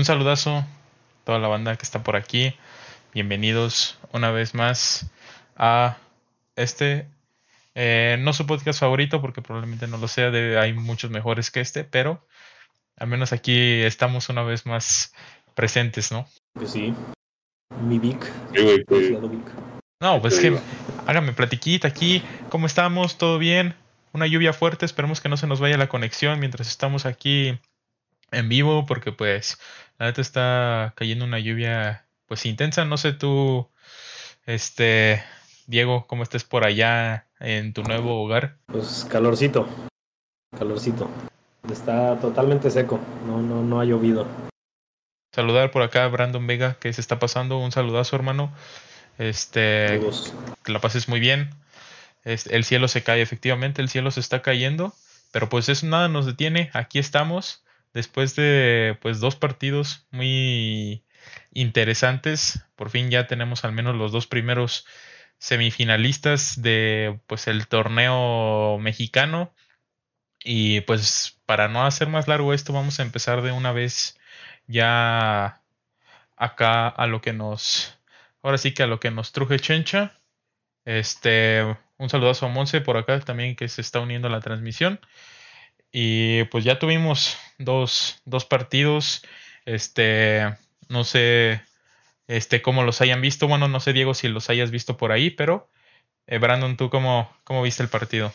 un saludazo a toda la banda que está por aquí. Bienvenidos una vez más a este, eh, no su podcast favorito porque probablemente no lo sea, hay muchos mejores que este, pero al menos aquí estamos una vez más presentes, ¿no? Pues sí, mi Vic. No, pues que hágame platiquita aquí, ¿cómo estamos? ¿Todo bien? Una lluvia fuerte, esperemos que no se nos vaya la conexión mientras estamos aquí en vivo, porque pues la neta está cayendo una lluvia pues intensa, no sé tú, este, Diego, cómo estés por allá en tu nuevo hogar. Pues calorcito, calorcito. Está totalmente seco, no, no, no ha llovido. Saludar por acá a Brandon Vega, que se está pasando. Un saludazo, hermano. Este, que la pases muy bien. el cielo se cae, efectivamente, el cielo se está cayendo. Pero pues eso nada nos detiene. Aquí estamos. Después de pues dos partidos muy interesantes. Por fin ya tenemos al menos los dos primeros semifinalistas de pues el torneo mexicano y pues para no hacer más largo esto vamos a empezar de una vez ya acá a lo que nos ahora sí que a lo que nos truje Chencha este un saludazo a Monse por acá también que se está uniendo a la transmisión y pues ya tuvimos dos, dos partidos este no sé este, cómo los hayan visto. Bueno, no sé, Diego, si los hayas visto por ahí, pero eh, Brandon, ¿tú cómo, cómo viste el partido?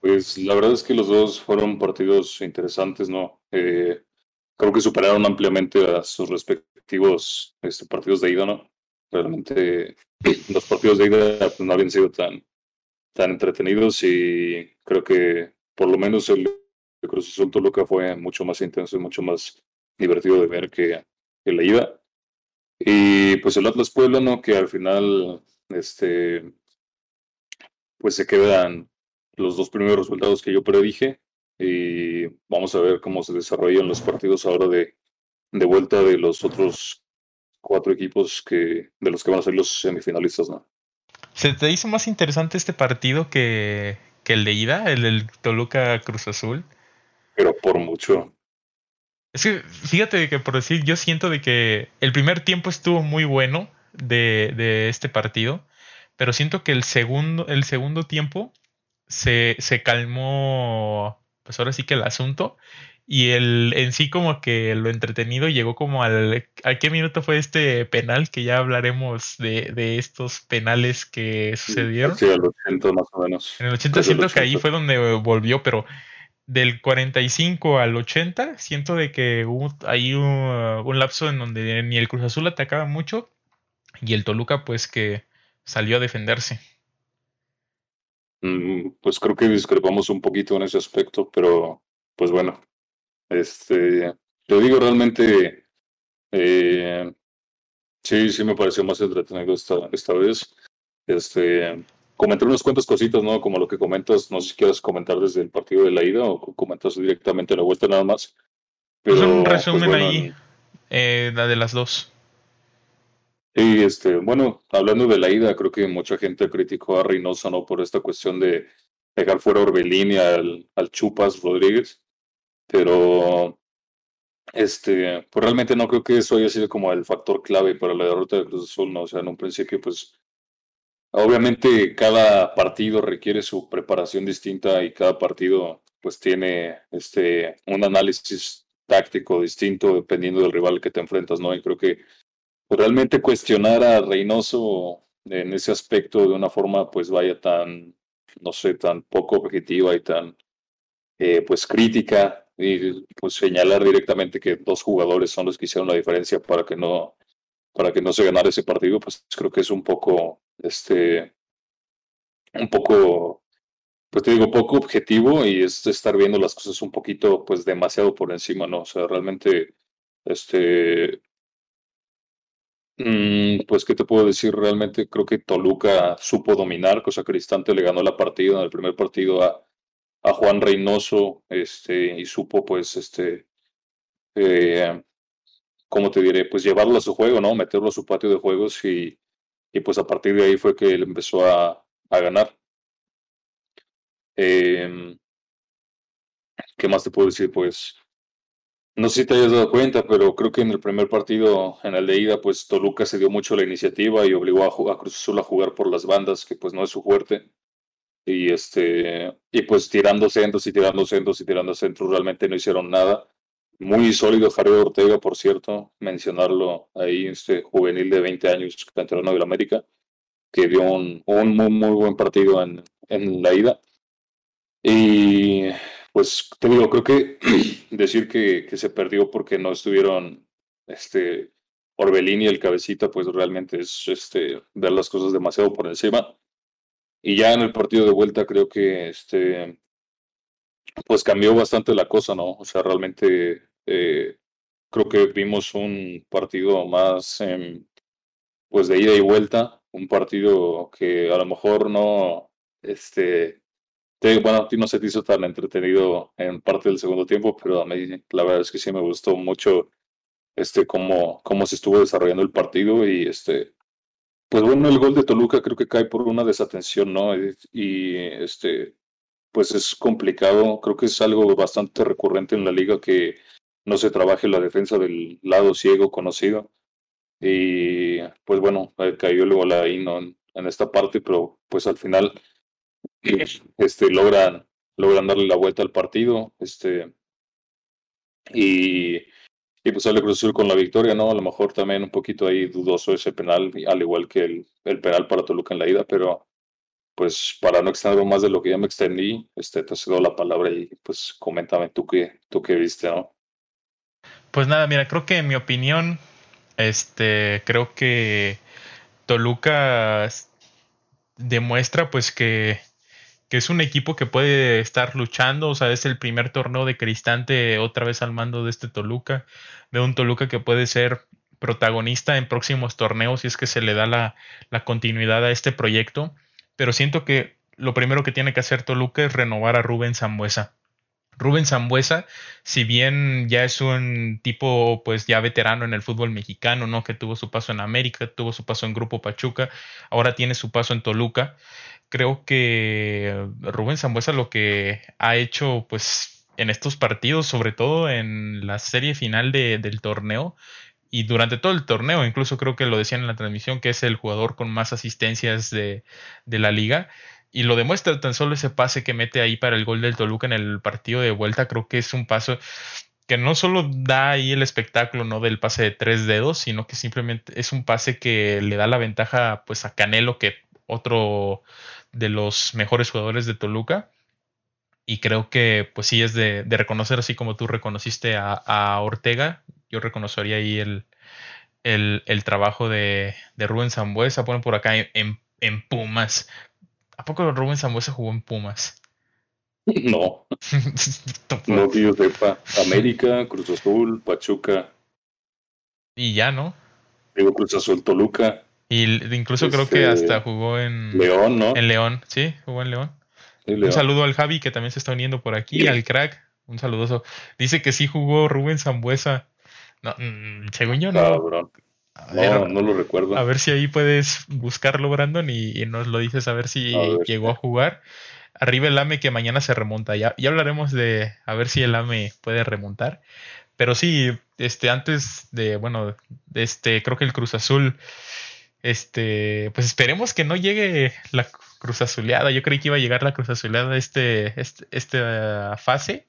Pues la verdad es que los dos fueron partidos interesantes, ¿no? Eh, creo que superaron ampliamente a sus respectivos este, partidos de ida, ¿no? Realmente los partidos de ida pues, no habían sido tan, tan entretenidos y creo que por lo menos el Cruz Azul Toluca fue mucho más intenso y mucho más divertido de ver que, que la ida. Y pues el Atlas Puebla, ¿no? Que al final, este, pues se quedan los dos primeros resultados que yo predije. Y vamos a ver cómo se desarrollan los partidos ahora de, de vuelta de los otros cuatro equipos que, de los que van a ser los semifinalistas, ¿no? ¿Se te hizo más interesante este partido que, que el de ida, el del Toluca Cruz Azul? Pero por mucho. Es que fíjate que por decir, yo siento de que el primer tiempo estuvo muy bueno de, de este partido, pero siento que el segundo, el segundo tiempo se, se calmó, pues ahora sí que el asunto, y el en sí como que lo entretenido llegó como al... ¿A qué minuto fue este penal? Que ya hablaremos de, de estos penales que sucedieron. Sí, al 80 más o menos. En el 80 siento que ahí fue donde volvió, pero del 45 al 80, siento de que hubo ahí un, lapso en donde ni el Cruz Azul atacaba mucho y el Toluca pues que salió a defenderse. Mm, pues creo que discrepamos un poquito en ese aspecto, pero pues bueno, este, te digo realmente, eh, sí, sí me pareció más entretenido esta, esta vez. Este, comentar unas cuantas cositas, ¿no? Como lo que comentas, no sé si quieres comentar desde el partido de la ida o comentas directamente la vuelta nada más. Pero, un pues, resumen ahí, eh, la de las dos. Sí, este, bueno, hablando de la ida, creo que mucha gente criticó a Reynosa, ¿no? Por esta cuestión de dejar fuera a Orbelín y al, al Chupas Rodríguez. Pero, este, pues realmente no creo que eso haya sido como el factor clave para la derrota de Cruz Azul, ¿no? O sea, en un principio, pues Obviamente cada partido requiere su preparación distinta y cada partido pues tiene este un análisis táctico distinto dependiendo del rival que te enfrentas, ¿no? Y creo que pues, realmente cuestionar a Reynoso en ese aspecto de una forma pues vaya tan, no sé, tan poco objetiva y tan eh, pues crítica y pues señalar directamente que dos jugadores son los que hicieron la diferencia para que no para que no se ganara ese partido, pues creo que es un poco este, un poco, pues te digo, poco objetivo y es estar viendo las cosas un poquito, pues demasiado por encima, ¿no? O sea, realmente, este, mm, pues, ¿qué te puedo decir? Realmente creo que Toluca supo dominar, cosa que Cristante le ganó la partida en el primer partido a, a Juan Reynoso, este, y supo, pues, este, eh, ¿cómo te diré? Pues llevarlo a su juego, ¿no? Meterlo a su patio de juegos y, y pues a partir de ahí fue que él empezó a, a ganar. Em, ¿Qué más te puedo decir? Pues no sé si te hayas dado cuenta, pero creo que en el primer partido, en el de ida, pues Toluca se dio mucho la iniciativa y obligó a, a Cruz Azul a jugar por las bandas, que pues no es su fuerte. Y este, y pues tirando centros y tirando centros y tirando centros, realmente no hicieron nada. Muy sólido Javier Ortega, por cierto, mencionarlo ahí, este juvenil de 20 años, canterano de la América, que dio un, muy, muy buen partido en, en la ida. Y pues te digo, creo que decir que, que, se perdió porque no estuvieron este Orbelín y el cabecita, pues realmente es este ver las cosas demasiado por encima. Y ya en el partido de vuelta creo que este pues cambió bastante la cosa, ¿no? O sea, realmente eh, creo que vimos un partido más pues de ida y vuelta, un partido que a lo mejor no este ti no se te hizo tan entretenido en parte del segundo tiempo, pero a mí la verdad es que sí me gustó mucho este cómo, cómo se estuvo desarrollando el partido y este pues bueno, el gol de Toluca creo que cae por una desatención, ¿no? Y, este pues es complicado, creo que es algo bastante recurrente en la liga que no se trabaje la defensa del lado ciego conocido. Y pues bueno, cayó el gol ahí ¿no? en esta parte, pero pues al final este, logran, logran darle la vuelta al partido. Este, y, y pues sale Cruz Azul con la victoria, ¿no? A lo mejor también un poquito ahí dudoso ese penal, al igual que el, el penal para Toluca en la ida, pero pues para no extender más de lo que ya me extendí, este, te cedo la palabra y pues coméntame tú qué, tú qué viste, ¿no? Pues nada, mira, creo que en mi opinión, este, creo que Toluca demuestra pues que que es un equipo que puede estar luchando, o sea, es el primer torneo de Cristante otra vez al mando de este Toluca, de un Toluca que puede ser protagonista en próximos torneos si es que se le da la, la continuidad a este proyecto, pero siento que lo primero que tiene que hacer Toluca es renovar a Rubén Zambuesa. Rubén Zambuesa, si bien ya es un tipo pues ya veterano en el fútbol mexicano, ¿no? Que tuvo su paso en América, tuvo su paso en Grupo Pachuca, ahora tiene su paso en Toluca creo que Rubén Zambuesa lo que ha hecho, pues, en estos partidos, sobre todo en la serie final de, del torneo y durante todo el torneo, incluso creo que lo decían en la transmisión, que es el jugador con más asistencias de, de la liga. Y lo demuestra tan solo ese pase que mete ahí para el gol del Toluca en el partido de vuelta. Creo que es un paso que no solo da ahí el espectáculo no del pase de tres dedos, sino que simplemente es un pase que le da la ventaja pues a Canelo, que otro de los mejores jugadores de Toluca. Y creo que pues sí es de, reconocer, así como tú reconociste a, Ortega, yo reconocería ahí el, el, trabajo de, de, Rubén Zambuesa. Ponen por acá en, en, Pumas. ¿A poco Rubén Zambuesa jugó en Pumas? No. no que yo sepa. América, Cruz Azul, Pachuca. Y ya, ¿no? Digo Cruz Azul, Toluca. Y incluso creo que hasta este, jugó en León, ¿no? En León, sí, jugó en León. Un saludo al Javi que también se está uniendo por aquí, al crack, un saludoso. Dice que sí jugó Rubén Zambuesa. No, mm, según yo no. no, no lo recuerdo. A ver si ahí puedes buscarlo, Brandon, y, nos lo dices a ver si llegó a jugar. Arriba el AME que mañana se remonta. Ya, ya hablaremos de a ver si el AME puede remontar. Pero sí, este, antes de, bueno, este, creo que el Cruz Azul este, pues esperemos que no llegue la Cruz Azuleada. Yo creí que iba a llegar la Cruz Azuleada este, este, esta fase.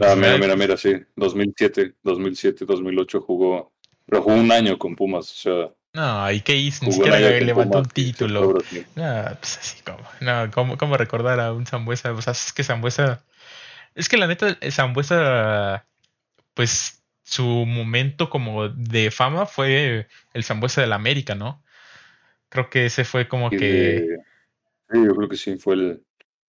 ah, mira, mira, mira, sí. 2007, 2007, 2008 jugó, pero jugó un año con Pumas, o sea. No, ¿y qué hizo? Ni siquiera levantó un título. No, pues así como, no, ¿cómo, ¿cómo, recordar a un Zambuesa? O sea, es que Zambuesa, es que la neta, Zambuesa, pues su momento como de fama fue el Zambuesa del América, ¿no? Creo que ese fue como que... Sí, yo creo que sí, fue el,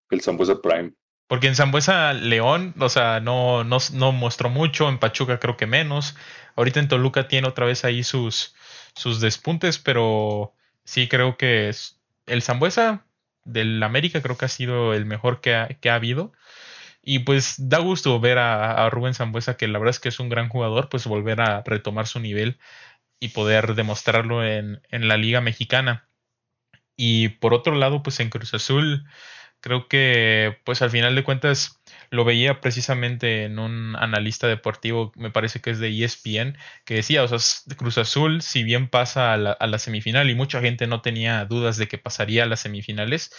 el Zambuesa Prime. Porque en Zambuesa León, o sea, no, no, no, mostró mucho, en Pachuca creo que menos. Ahorita en Toluca tiene otra vez ahí sus, sus despuntes, pero sí creo que es el Zambuesa del América creo que ha sido el mejor que que ha habido. Y pues da gusto ver a, Rubén Zambuesa, que la verdad es que es un gran jugador, pues volver a retomar su nivel y poder demostrarlo en, en la Liga Mexicana. Y por otro lado, pues en Cruz Azul, creo que pues al final de cuentas lo veía precisamente en un analista deportivo, me parece que es de ESPN, que decía, o sea, Cruz Azul, si bien pasa a la, a la semifinal y mucha gente no tenía dudas de que pasaría a las semifinales,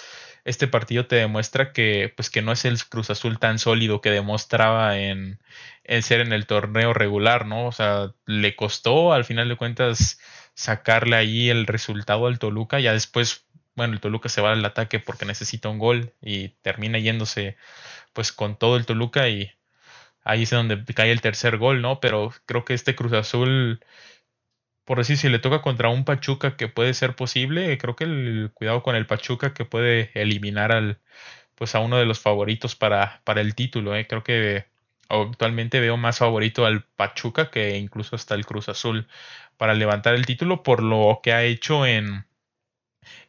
este partido te demuestra que, pues, que no es el Cruz Azul tan sólido que demostraba en, en ser en el torneo regular, ¿no? O sea, le costó al final de cuentas sacarle ahí el resultado al Toluca, ya después, bueno, el Toluca se va al ataque porque necesita un gol y termina yéndose pues con todo el Toluca y ahí es donde cae el tercer gol, ¿no? Pero creo que este Cruz Azul por decir, si le toca contra un Pachuca que puede ser posible, creo que el cuidado con el Pachuca que puede eliminar al pues a uno de los favoritos para, para el título. ¿eh? Creo que actualmente veo más favorito al Pachuca que incluso hasta el Cruz Azul para levantar el título por lo que ha hecho en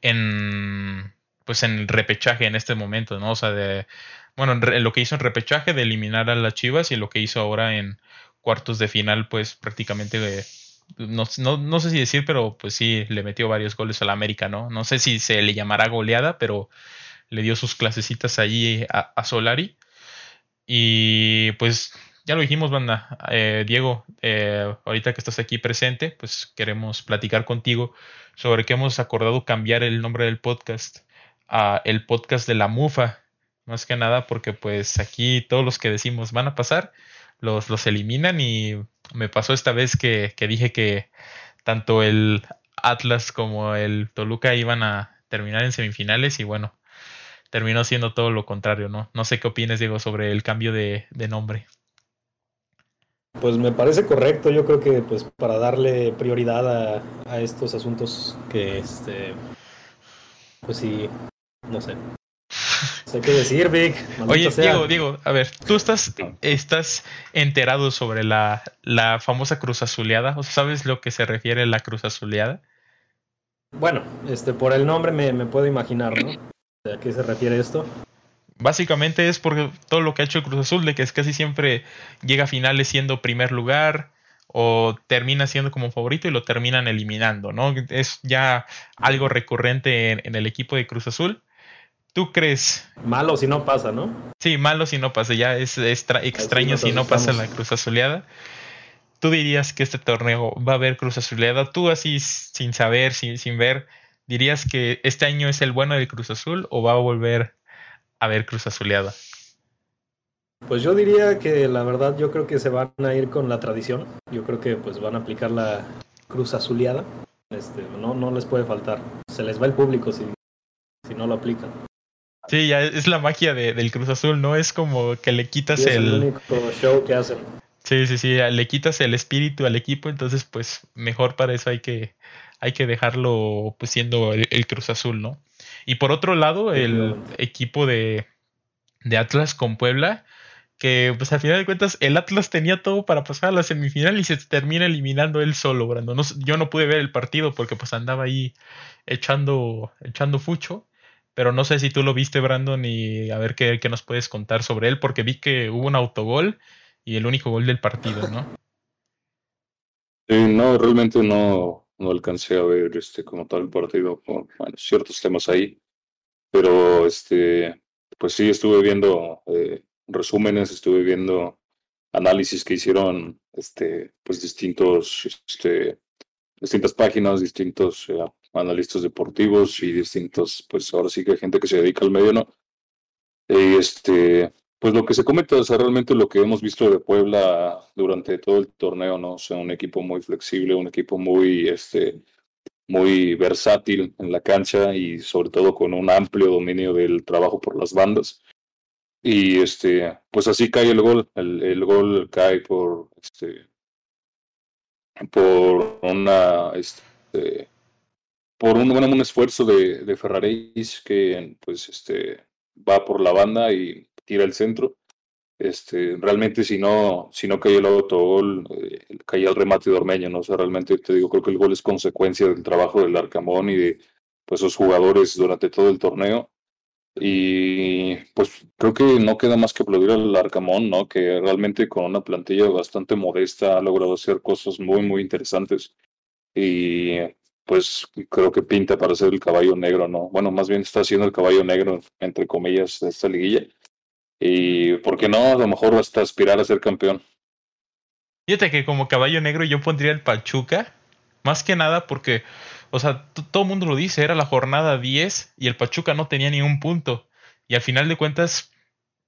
en pues en repechaje en este momento, ¿no? O sea, de bueno, en lo que hizo en repechaje de eliminar a las Chivas y lo que hizo ahora en cuartos de final, pues prácticamente no, no, sé si decir, pero pues sí, le metió varios goles a la América, ¿no? No sé si se le llamará goleada, pero le dio sus clasecitas allí a, Solari. Y pues ya lo dijimos, banda. Eh, Diego, eh, ahorita que estás aquí presente, pues queremos platicar contigo sobre que hemos acordado cambiar el nombre del podcast a el podcast de la Mufa. Más que nada porque pues aquí todos los que decimos van a pasar los, los eliminan y me pasó esta vez que, dije que tanto el Atlas como el Toluca iban a terminar en semifinales y bueno, terminó siendo todo lo contrario, ¿no? No sé qué opinas, Diego, sobre el cambio de, nombre. Pues me parece correcto, yo creo que pues para darle prioridad a, a estos asuntos que este pues sí, no sé, hay que decir, Vic. Oye, Diego, Diego, a ver, ¿tú estás, estás enterado sobre la, la famosa cruz azuleada? ¿O sabes lo que se refiere a la cruz azuleada? Bueno, este, por el nombre me, me puedo imaginar, ¿no? ¿A qué se refiere esto? Básicamente es por todo lo que ha hecho el Cruz Azul, de que es casi siempre llega a finales siendo primer lugar o termina siendo como favorito y lo terminan eliminando, ¿no? Es ya algo recurrente en el equipo de Cruz Azul ¿Tú crees? Malo si no pasa, ¿no? Sí, malo si no pasa. Ya es extraño si no pasa la Cruz Azuleada. ¿Tú dirías que este torneo va a haber Cruz Azuleada? Tú así sin saber, sin, sin ver, ¿dirías que este año es el bueno de Cruz Azul o va a volver a haber Cruz Azuleada? Pues yo diría que la verdad yo creo que se van a ir con la tradición. Yo creo que pues van a aplicar la Cruz Azuleada. Este, no, no les puede faltar. Se les va el público si, si no lo aplican. Sí, ya es la magia de, del Cruz Azul, ¿no? Es como que le quitas el... Es el único show que hacen. Sí, sí, sí, le quitas el espíritu al equipo, entonces pues mejor para eso hay que, hay que dejarlo pues siendo el, Cruz Azul, ¿no? Y por otro lado, el equipo de, de Atlas con Puebla, que pues al final de cuentas el Atlas tenía todo para pasar a la semifinal y se termina eliminando él solo, Brando. No, yo no pude ver el partido porque pues andaba ahí echando, echando fucho. Pero no sé si tú lo viste, Brandon, y a ver qué, nos puedes contar sobre él, porque vi que hubo un autogol y el único gol del partido, ¿no? Sí, no, realmente no, no alcancé a ver este como tal el partido, bueno, ciertos temas ahí, pero este, pues sí, estuve viendo eh, resúmenes, estuve viendo análisis que hicieron este, pues distintos, este, distintas páginas, distintos eh, analistas deportivos y distintos, pues ahora sí que hay gente que se dedica al medio, ¿no? Y este, pues lo que se comenta, sea, realmente lo que hemos visto de Puebla durante todo el torneo, ¿no? O sea, un equipo muy flexible, un equipo muy, este, muy versátil en la cancha y sobre todo con un amplio dominio del trabajo por las bandas. Y este, pues así cae el gol. El, el gol cae por este por una este, por un, bueno, un esfuerzo de, de Ferraris que pues este va por la banda y tira el centro. Este, realmente si no, si no cae el autogol, eh, caía el remate de Ormeño, ¿no? O sea, realmente te digo, creo que el gol es consecuencia del trabajo del Arcamón y de pues esos jugadores durante todo el torneo. Y pues creo que no queda más que aplaudir al Arcamón, ¿no? Que realmente con una plantilla bastante modesta ha logrado hacer cosas muy, muy interesantes. Y pues creo que pinta para ser el caballo negro, ¿no? Bueno, más bien está siendo el caballo negro, entre comillas, de esta liguilla. Y, ¿por qué no? A lo mejor hasta aspirar a ser campeón. Fíjate que como caballo negro yo pondría el Pachuca, más que nada porque, o sea, todo el mundo lo dice, era la jornada 10 y el Pachuca no tenía ni un punto. Y al final de cuentas,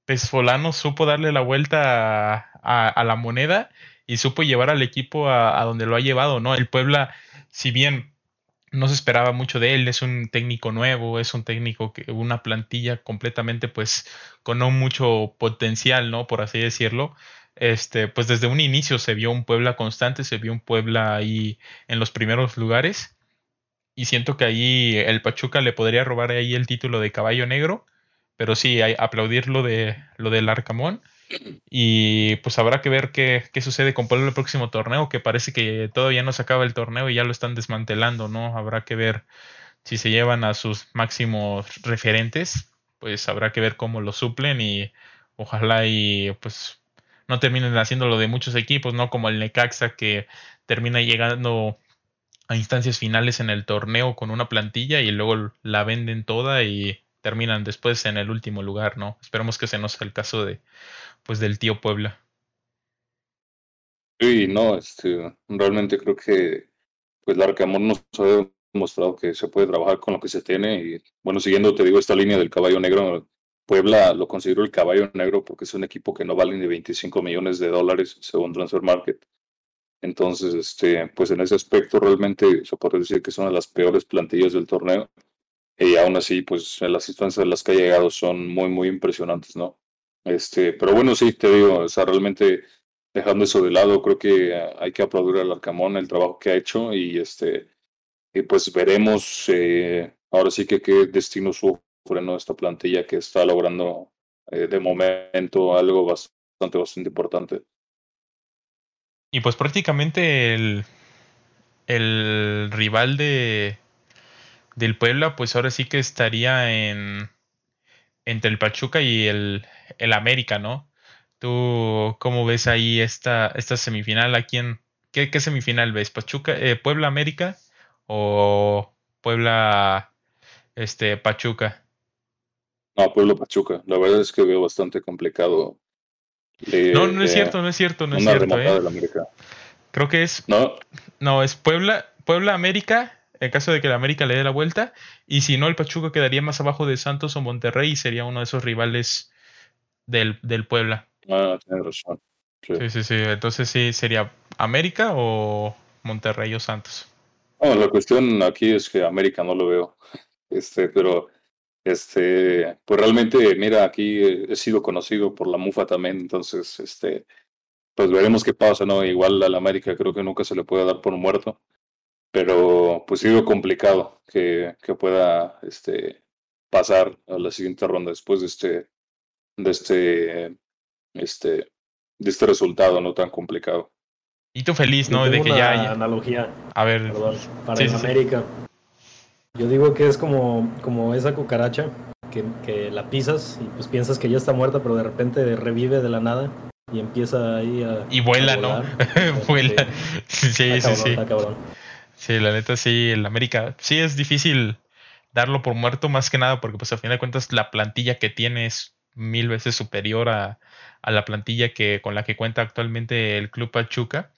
Pesfolano supo darle la vuelta a, la moneda y supo llevar al equipo a, donde lo ha llevado, ¿no? El Puebla, si bien no se esperaba mucho de él, es un técnico nuevo, es un técnico que una plantilla completamente pues con no mucho potencial, ¿no? Por así decirlo. Este, pues desde un inicio se vio un Puebla constante, se vio un Puebla ahí en los primeros lugares. Y siento que ahí el Pachuca le podría robar ahí el título de caballo negro. Pero sí, aplaudir lo de lo del Arcamón. Y pues habrá que ver qué, qué sucede con el próximo torneo, que parece que todavía no se acaba el torneo y ya lo están desmantelando, ¿no? Habrá que ver si se llevan a sus máximos referentes, pues habrá que ver cómo lo suplen y ojalá y pues no terminen haciendo lo de muchos equipos, ¿no? Como el Necaxa que termina llegando a instancias finales en el torneo con una plantilla y luego la venden toda y terminan después en el último lugar, ¿no? Esperemos que ese no sea el caso de, pues del tío Puebla. Sí, no, este, realmente creo que pues Larcamón nos ha demostrado que se puede trabajar con lo que se tiene y bueno, siguiendo te digo esta línea del caballo negro, Puebla lo considero el caballo negro porque es un equipo que no vale ni 25 millones de dólares según Transfer Market. Entonces, este, pues en ese aspecto realmente se puede decir que son de las peores plantillas del torneo. Y aún así, pues las instancias a las que ha llegado son muy, muy impresionantes, ¿no? Este, pero bueno, sí, te digo, o sea, realmente dejando eso de lado, creo que hay que aplaudir al Arcamón el trabajo que ha hecho y este, y pues veremos eh, ahora sí que qué destino sufre ¿no? esta plantilla que está logrando eh, de momento algo bastante, bastante importante. Y pues prácticamente el, el rival de del Puebla, pues ahora sí que estaría en entre el Pachuca y el, el América, ¿no? ¿Tú cómo ves ahí esta, esta semifinal? ¿A quién, qué, qué semifinal ves? ¿Pachuca, eh, Puebla América o Puebla este, Pachuca? No, Puebla Pachuca. La verdad es que veo bastante complicado. no, no es cierto, no es cierto, no es cierto. ¿eh? Creo que es. No. No, es Puebla, Puebla América en caso de que el América le dé la vuelta. Y si no, el Pachuca quedaría más abajo de Santos o Monterrey y sería uno de esos rivales del, del Puebla. Ah, tienes razón. Sí. sí, sí, Entonces sí, sería América o Monterrey o Santos. Bueno, la cuestión aquí es que América no lo veo. Este, pero este, pues realmente, mira, aquí he sido conocido por la Mufa también, entonces, este, pues veremos qué pasa, ¿no? Igual al América creo que nunca se le puede dar por muerto, pero pues sido complicado que, que pueda este, pasar a la siguiente ronda después de este, de este, este, de este resultado no tan complicado. Y tú feliz, ¿no? De que ya haya. Analogía. A ver. para América. Yo digo que es como, como esa cucaracha que, que, la pisas y pues piensas que ya está muerta, pero de repente revive de la nada y empieza ahí a. Y vuela, ¿no? vuela. Sí, sí, sí. Sí, la neta sí, el América. Sí es difícil darlo por muerto, más que nada, porque pues a fin de cuentas la plantilla que tiene es mil veces superior a, a la plantilla que, con la que cuenta actualmente el Club Pachuca.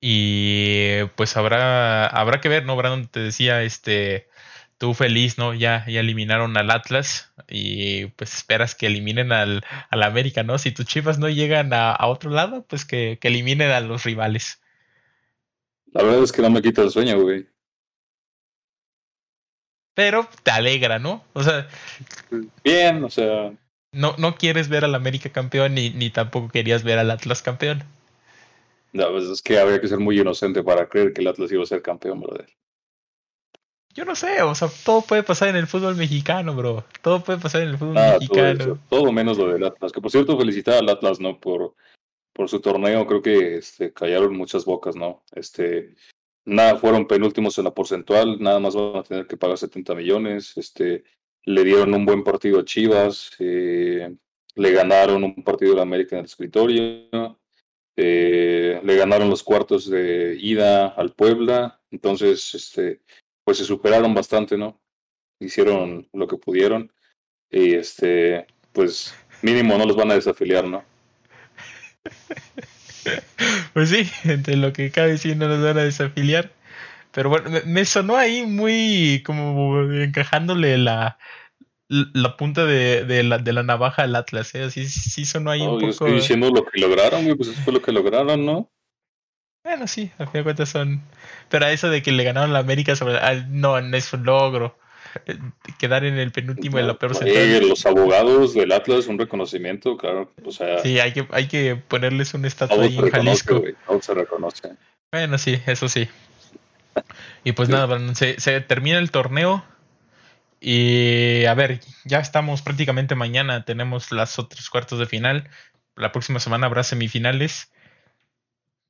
Y pues habrá, habrá que ver, ¿no? Brandon te decía, este, tú feliz, ¿no? Ya, ya eliminaron al Atlas y pues esperas que eliminen al, al América, ¿no? Si tus chivas no llegan a, a otro lado, pues que, que, eliminen a los rivales. La verdad es que no me quita el sueño, güey. Pero te alegra, ¿no? O sea. Bien, o sea. No, no quieres ver al América campeón ni, ni tampoco querías ver al Atlas campeón. No, pues es que habría que ser muy inocente para creer que el Atlas iba a ser campeón, brother. Yo no sé, o sea, todo puede pasar en el fútbol mexicano, bro. Todo puede pasar en el fútbol ah, mexicano. Todo, menos lo del Atlas. Que por cierto, felicitar al Atlas, ¿no? Por, por su torneo. Creo que este, callaron muchas bocas, ¿no? Este, nada, fueron penúltimos en la porcentual. Nada más van a tener que pagar 70 millones. Este, le dieron un buen partido a Chivas. Eh, le ganaron un partido de América en el escritorio eh, le ganaron los cuartos de ida al Puebla, entonces este, pues se superaron bastante, ¿no? Hicieron lo que pudieron y este, pues Mínimo no los van a desafiliar, ¿no? Pues sí, entre lo que cabe sí no los van a desafiliar. Pero bueno, me, sonó ahí muy como encajándole la, la punta de, de, la, de la navaja al Atlas, ¿eh? Así sí sonó ahí un poco. estoy diciendo lo que lograron, pues eso fue lo que lograron, ¿no? Bueno, sí, al fin de cuentas son. Pero eso de que le ganaron la América sobre. no, no es un logro. Quedar en el penúltimo de la peor central. los abogados del Atlas, un reconocimiento, claro. O sea, sí, hay que, hay que ponerles un estatua ahí en Jalisco. se reconoce. Bueno, sí, eso sí. Y pues nada, se, se termina el torneo. Y a ver, ya estamos prácticamente mañana, tenemos las otros cuartos de final. La próxima semana habrá semifinales.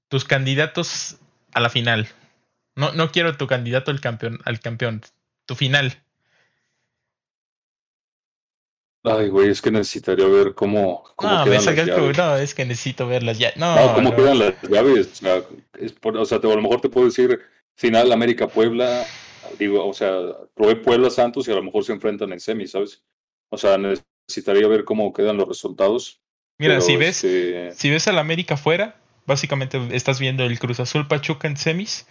Tus candidatos a la final. No, no quiero tu candidato al campeón, al campeón. Tu final. Ay, güey, es que necesitaría ver cómo, cómo no, quedan las llaves. no, es que necesito verlas ya. No, no cómo quedan las llaves. O sea, o sea, a lo mejor te puedo decir final América Puebla, digo, o sea, probé Puebla Santos y a lo mejor se enfrentan en semi, ¿sabes? O sea, necesitaría ver cómo quedan los resultados. Mira, si ves, este si ves al América fuera, básicamente estás viendo el Cruz Azul Pachuca en semis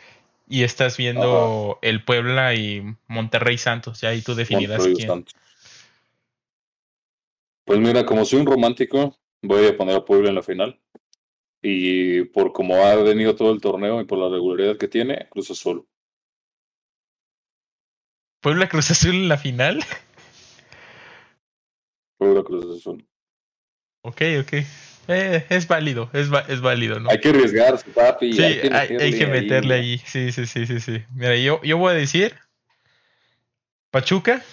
y estás viendo el Puebla y Monterrey Santos, ya ahí tú definirás quién. Pues mira, como soy un romántico, voy a poner a Puebla en la final. Y por cómo ha venido todo el torneo y por la regularidad que tiene, Cruz Azul. ¿Puebla Cruz Azul en la final? Puebla Cruz Azul. Ok, ok. Eh, es válido, es, es válido, ¿no? Hay que arriesgarse, papi. Sí, hay que meterle, hay, que meterle ahí. Sí, sí, sí, sí, sí. Mira, yo, yo voy a decir Pachuca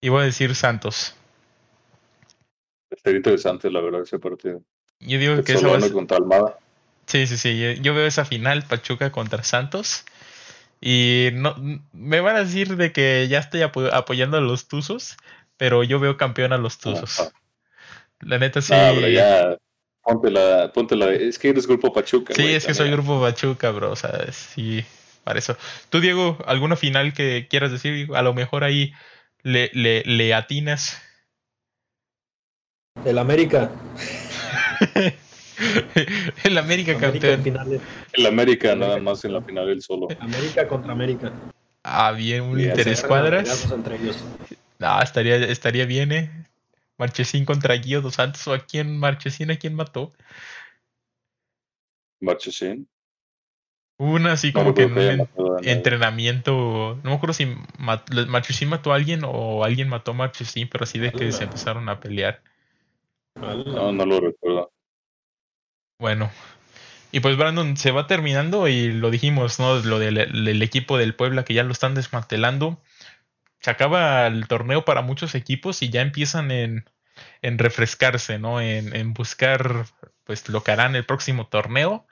y voy a decir Santos. Sería interesante, la verdad, ese partido. Yo digo que eso a contra Almada. Sí, sí, sí. Yo veo esa final, Pachuca contra Santos. Y no me van a decir de que ya estoy apoyando a los Tuzos, pero yo veo campeón a los Tuzos. La neta sí. ya, ponte la, ponte la, es que eres grupo Pachuca. Sí, es que soy grupo Pachuca, bro. O sea, sí, para eso. Tú, Diego, ¿alguna final que quieras decir? A lo mejor ahí le, le, le atinas. El América. el América, campeón. El América nada más en la final el solo. América contra América. Ah, bien, un interés cuadras. Ah, estaría, estaría bien, eh. Marchesín contra Guido dos Santos. ¿O a quién Marchesín a quién mató? Marchesín. Una así como que en un entrenamiento. No me acuerdo si Marchesín mató a alguien o alguien mató a Marchesín, pero así de que se empezaron a pelear. No, no lo recuerdo. Bueno. Y pues Brandon se va terminando y lo dijimos, ¿no? Lo del equipo del Puebla que ya lo están desmantelando se acaba el torneo para muchos equipos y ya empiezan en, en refrescarse, ¿no? En, en, buscar pues lo que harán el próximo torneo.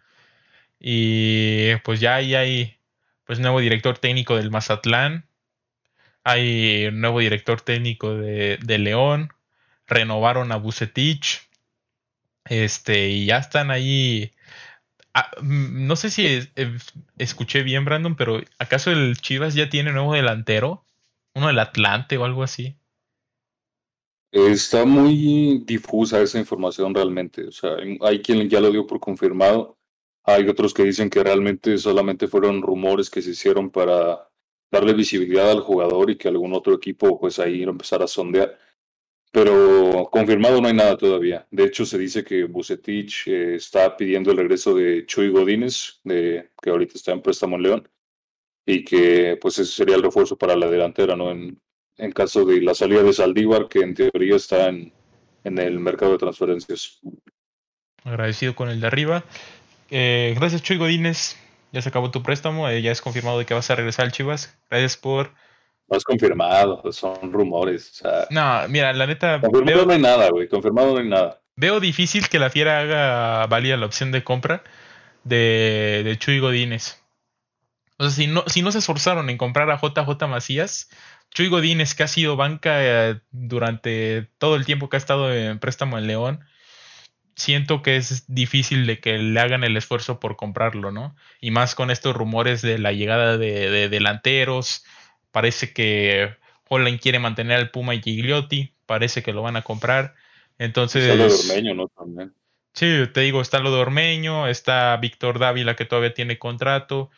Y pues ya ahí hay pues nuevo director técnico del Mazatlán. Hay nuevo director técnico de, de León. Renovaron a Bucetich. Este, y ya están ahí. Ah, mm, no sé si escuché bien, Brandon, pero ¿acaso el Chivas ya tiene nuevo delantero? uno del Atlante o algo así. Está muy difusa esa información realmente. O sea, hay quien ya lo dio por confirmado. Hay otros que dicen que realmente solamente fueron rumores que se hicieron para darle visibilidad al jugador y que algún otro equipo pues ahí lo empezara a sondear. Pero confirmado no hay nada todavía. De hecho, se dice que Bucetich eh, está pidiendo el regreso de Chuy Godínez, de, que ahorita está en préstamo en León y que pues ese sería el refuerzo para la delantera, ¿no? En, en caso de la salida de Saldívar, que en teoría está en, en el mercado de transferencias. Agradecido con el de arriba. Eh, gracias Chuy Godínez, ya se acabó tu préstamo, eh, ya es confirmado de que vas a regresar al Chivas. Gracias por... No es confirmado, son rumores. no, mira, la neta... Confirmado no hay nada, güey, confirmado no hay nada. Veo difícil que la Fiera haga válida la opción de compra de, de Chuy Godínez. O sea, si no, si no se esforzaron en comprar a JJ Macías, Chuy Godínez, que ha sido banca eh, durante todo el tiempo que ha estado en préstamo en León, siento que es difícil de que le hagan el esfuerzo por comprarlo, ¿no? Y más con estos rumores de la llegada de, delanteros. Parece que Holland quiere mantener al Puma y Gigliotti. parece que lo van a comprar. Entonces. Está lo de Ormeño, ¿no? También. Sí, te digo, está lo de Ormeño, está Víctor Dávila que todavía tiene contrato.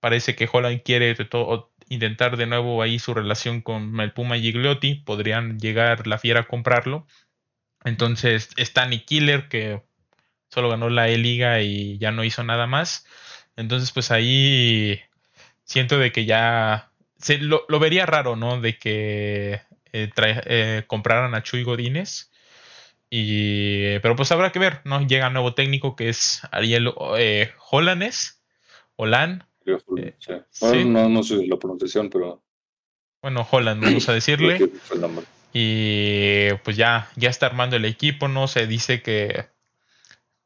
Parece que Holland quiere intentar de nuevo ahí su relación con el Puma Gigliotti. Podrían llegar la fiera a comprarlo. Entonces está Nick Killer que solo ganó la E-Liga y ya no hizo nada más. Entonces, pues ahí siento de que ya se, lo, vería raro, ¿no? De que eh, eh, compraran a Chuy Godínez. Y, pero pues habrá que ver, ¿no? Llega un nuevo técnico que es Ariel eh, Holanes. Holan. Eh, no, no sé la pronunciación, pero. Bueno, Holland, vamos a decirle. Y pues ya, ya está armando el equipo, ¿no? Se dice que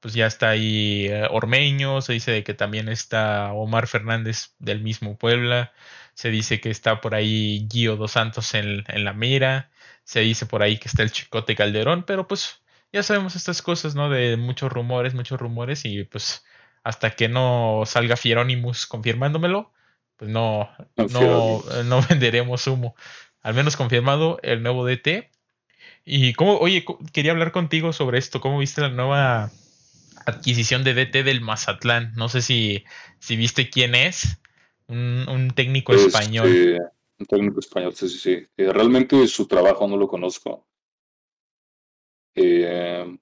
pues ya está ahí eh, Ormeño, se dice que también está Omar Fernández del mismo Puebla, se dice que está por ahí Gio Dos Santos en, la mira, se dice por ahí que está el Chicote Calderón, pero pues ya sabemos estas cosas, ¿no? De muchos rumores, muchos rumores y pues hasta que no salga Fieronimus confirmándomelo, pues no, no, no venderemos humo. Al menos confirmado el nuevo DT. Y cómo, oye, quería hablar contigo sobre esto, ¿cómo viste la nueva adquisición de DT del Mazatlán. No sé si, si viste quién es. Un, técnico este, español. Un técnico español, sí, sí, sí. Eh, realmente su trabajo no lo conozco. Eh,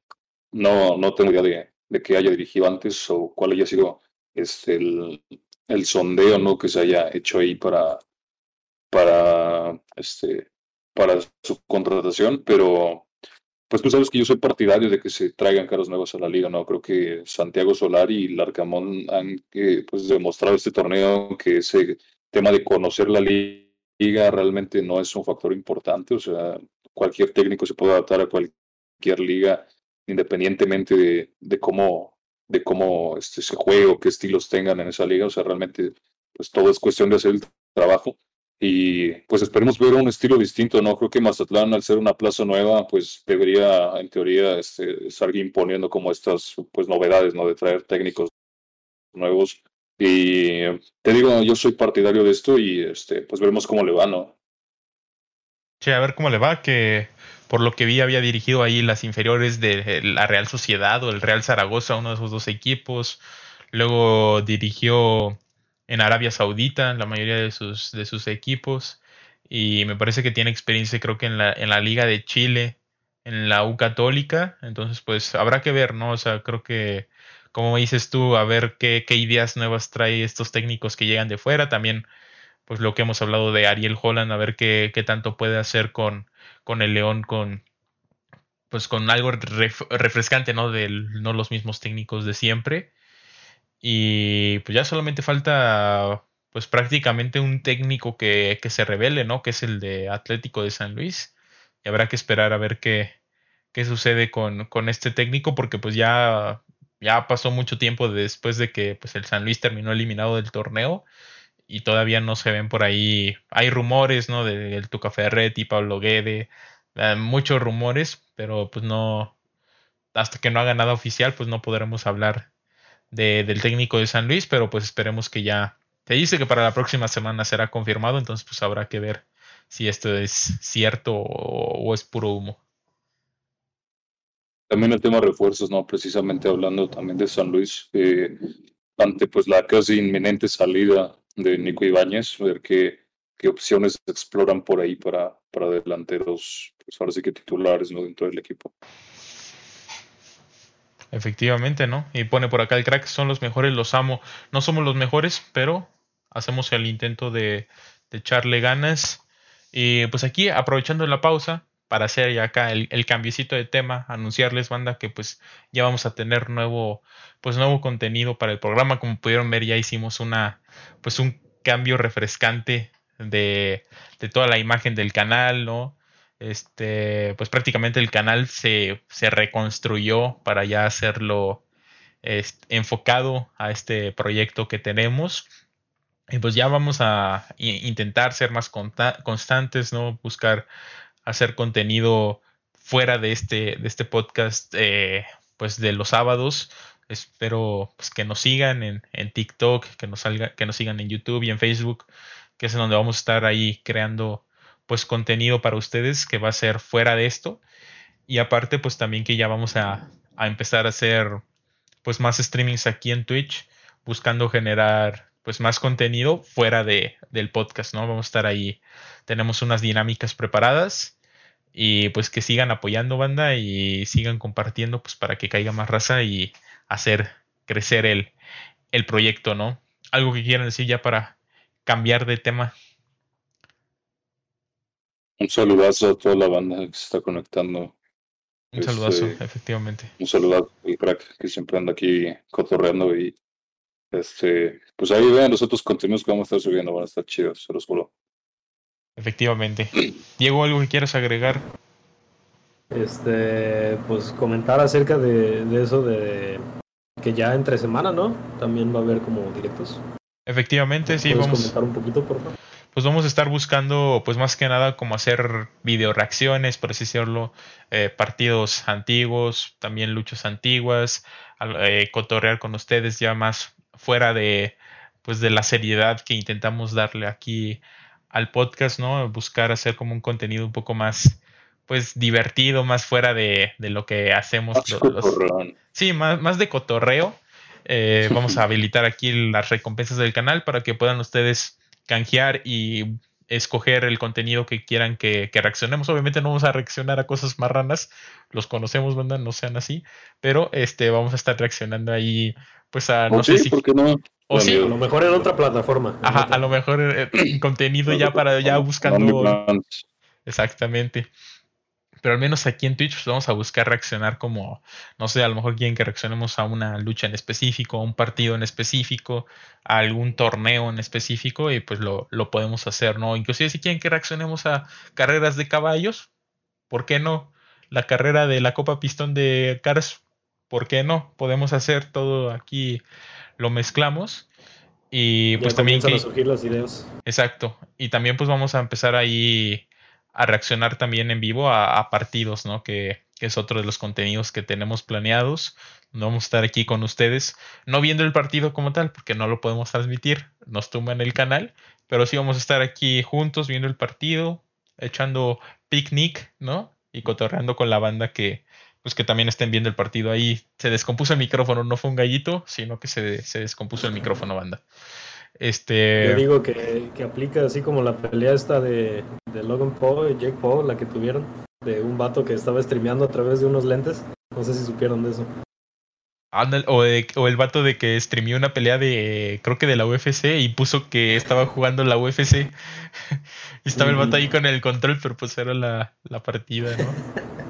no, no tengo idea de, que haya dirigido antes o cuál haya sido este, el, el sondeo ¿no? que se haya hecho ahí para, para, este, para su contratación, pero pues tú sabes que yo soy partidario de que se traigan caros nuevos a la liga, ¿no? Creo que Santiago Solar y Larcamón han eh, pues demostrado este torneo que ese tema de conocer la liga realmente no es un factor importante, o sea, cualquier técnico se puede adaptar a cualquier liga independientemente de, de cómo de cómo este, se juegue o qué estilos tengan en esa liga, o sea, realmente pues todo es cuestión de hacer el trabajo y pues esperemos ver un estilo distinto, ¿no? Creo que Mazatlán, al ser una plaza nueva, pues debería, en teoría, este, estar imponiendo como estas pues novedades, ¿no? De traer técnicos nuevos. Y te digo, yo soy partidario de esto y este, pues veremos cómo le va, ¿no? Sí, a ver cómo le va, que por lo que vi había dirigido ahí las inferiores de la Real Sociedad o el Real Zaragoza, uno de esos dos equipos. Luego dirigió en Arabia Saudita, la mayoría de sus, de sus equipos. Y me parece que tiene experiencia, creo que en la, en la Liga de Chile, en la U Católica. Entonces, pues habrá que ver, ¿no? O sea, creo que, como dices tú, a ver qué, qué ideas nuevas trae estos técnicos que llegan de fuera. También, pues lo que hemos hablado de Ariel Holland, a ver qué, qué tanto puede hacer con, con el León, con pues con algo refrescante, ¿no? De no los mismos técnicos de siempre. Y pues ya solamente falta pues prácticamente un técnico que, que se revele, ¿no? Que es el de Atlético de San Luis. Y habrá que esperar a ver qué, qué sucede con, con este técnico porque pues ya, ya pasó mucho tiempo después de que pues el San Luis terminó eliminado del torneo y todavía no se ven por ahí. Hay rumores, ¿no? Del Tuca Ferretti, Pablo Guede, eh, muchos rumores, pero pues no, hasta que no haga nada oficial, pues no podremos hablar del técnico de San Luis, pero pues esperemos que ya. Se dice que para la próxima semana será confirmado, entonces pues habrá que ver si esto es cierto o, es puro humo. También el tema de refuerzos, ¿no? Precisamente hablando también de San Luis, eh, ante pues la casi inminente salida de Nico Ibáñez, ver qué, qué opciones exploran por ahí para, para delanteros, pues ahora sí que titulares, ¿no? Dentro del equipo. Efectivamente, ¿no? Y pone por acá el crack, son los mejores, los amo. No somos los mejores, pero hacemos el intento de, echarle ganas. Y pues aquí, aprovechando la pausa, para hacer ya acá el, el cambiecito de tema, anunciarles, banda, que pues ya vamos a tener nuevo, pues nuevo contenido para el programa. Como pudieron ver, ya hicimos una, pues un cambio refrescante de, de toda la imagen del canal, ¿no? Este, pues prácticamente el canal se, reconstruyó para ya hacerlo enfocado a este proyecto que tenemos. Y pues ya vamos a intentar ser más constantes, ¿no? Buscar hacer contenido fuera de este, de este podcast, eh, pues de los sábados. Espero pues, que nos sigan en, en TikTok, que nos, salga, que nos sigan en YouTube y en Facebook, que es donde vamos a estar ahí creando pues contenido para ustedes que va a ser fuera de esto. Y aparte, pues también que ya vamos a, a empezar a hacer pues más streamings aquí en Twitch, buscando generar pues más contenido fuera de, del podcast, ¿no? Vamos a estar ahí, tenemos unas dinámicas preparadas y pues que sigan apoyando banda y sigan compartiendo pues para que caiga más raza y hacer crecer el, el proyecto, ¿no? Algo que quieran decir ya para cambiar de tema. Un saludazo a toda la banda que se está conectando. Un saludazo, este, efectivamente. Un saludazo al crack que siempre anda aquí cotorreando y este, pues ahí vean los otros contenidos que vamos a estar subiendo, van a estar chidos, se los juro. Efectivamente. Diego, ¿algo que quieras agregar? Este, pues comentar acerca de, de eso de que ya entre semana, ¿no? También va a haber como directos. Efectivamente, sí, vamos. comentar un poquito, por favor? Pues vamos a estar buscando, pues más que nada, como hacer video reacciones, por así decirlo, eh, partidos antiguos, también luchas antiguas, eh, cotorrear con ustedes ya más fuera de, pues de la seriedad que intentamos darle aquí al podcast, ¿no? Buscar hacer como un contenido un poco más, pues divertido, más fuera de, de lo que hacemos. sí, más, más de cotorreo. Eh, vamos a habilitar aquí las recompensas del canal para que puedan ustedes canjear y escoger el contenido que quieran que, que, reaccionemos. Obviamente no vamos a reaccionar a cosas marranas, los conocemos, banda, no sean así, pero este vamos a estar reaccionando ahí pues a no sé si ¿por qué no? O sí, a lo mejor en otra plataforma. Ajá, a lo mejor eh, contenido ya para ya buscando Exactamente. Pero al menos aquí en Twitch pues, vamos a buscar reaccionar como, no sé, a lo mejor quieren que reaccionemos a una lucha en específico, a un partido en específico, a algún torneo en específico y pues lo, lo podemos hacer, ¿no? Inclusive si quieren que reaccionemos a carreras de caballos, ¿por qué no? La carrera de la Copa Pistón de Cars, ¿por qué no? Podemos hacer todo aquí, lo mezclamos. Y pues también... Que, a surgir las ideas. Exacto. Y también pues vamos a empezar ahí a reaccionar también en vivo a, partidos, ¿no? Que, es otro de los contenidos que tenemos planeados. No vamos a estar aquí con ustedes, no viendo el partido como tal, porque no lo podemos transmitir, nos tumban el canal, pero sí vamos a estar aquí juntos viendo el partido, echando picnic, ¿no? Y cotorreando con la banda que, pues que también estén viendo el partido ahí. Se descompuso el micrófono, no fue un gallito, sino que se, se descompuso el micrófono, banda. Este... Yo digo que, que aplica así como la pelea esta de, de Logan Paul y Jake Paul, la que tuvieron, de un vato que estaba streameando a través de unos lentes. No sé si supieron de eso. O, o, el vato de que streamió una pelea de, creo que de la UFC y puso que estaba jugando la UFC. y estaba el vato ahí con el control, pero pues era la, la partida, ¿no?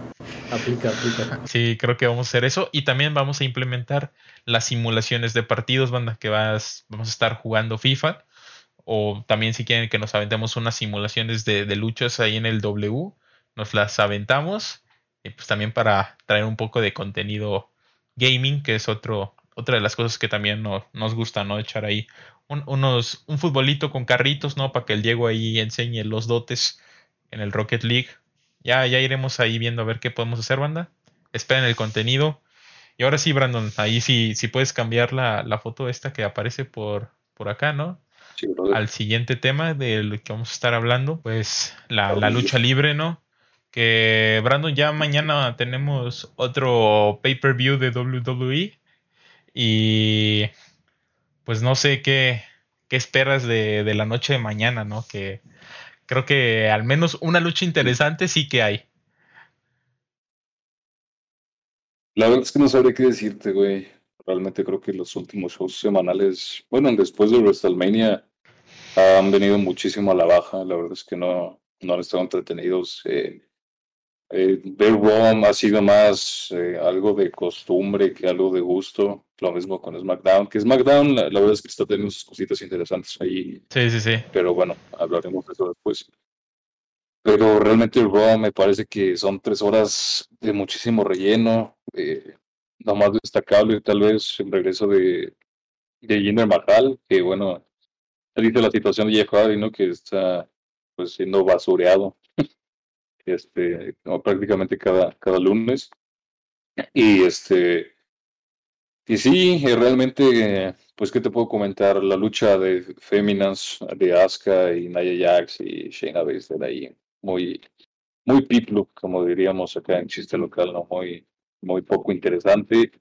aplica, aplica. Sí, creo que vamos a hacer eso. Y también vamos a implementar las simulaciones de partidos, banda, que vas, vamos a estar jugando FIFA. O también si quieren que nos aventemos unas simulaciones de, luchas ahí en el W, nos las aventamos. Y pues también para traer un poco de contenido gaming, que es otro, otra de las cosas que también nos gusta, ¿no? Echar ahí un, unos, un futbolito con carritos, ¿no? Para que el Diego ahí enseñe los dotes en el Rocket League. Ya, ya iremos ahí viendo a ver qué podemos hacer, banda. Esperen el contenido. Y ahora sí, Brandon, ahí sí, sí puedes cambiar la, la foto esta que aparece por, por acá, ¿no? Al siguiente tema del que vamos a estar hablando, pues la, la lucha libre, ¿no? que Brandon ya mañana tenemos otro pay-per-view de WWE y pues no sé qué, qué esperas de, de, la noche de mañana, ¿no? Que creo que al menos una lucha interesante sí que hay. La verdad es que no sabría qué decirte, güey. Realmente creo que los últimos shows semanales, bueno, después de WrestleMania han venido muchísimo a la baja. La verdad es que no, no han estado entretenidos. Eh, Raw ha sido más eh, algo de costumbre que algo de gusto. Lo mismo con SmackDown, que SmackDown la, verdad es que está teniendo sus cositas interesantes ahí. Sí, sí, sí. Pero bueno, hablaremos de eso después. Pero realmente el Raw me parece que son tres horas de muchísimo relleno. Eh, lo más destacable tal vez el regreso de, de Jinder Mahal, que bueno, dice la situación de Jeff Hardy, ¿no? Que está pues siendo basureado este, prácticamente cada, cada lunes. Y este, y sí, eh, realmente, pues, ¿qué te puedo comentar? La lucha de féminas de Asuka y Naya Jax y Shayna Baszler ahí muy, muy piplo, como diríamos acá en chiste local, ¿no? Muy, muy poco interesante.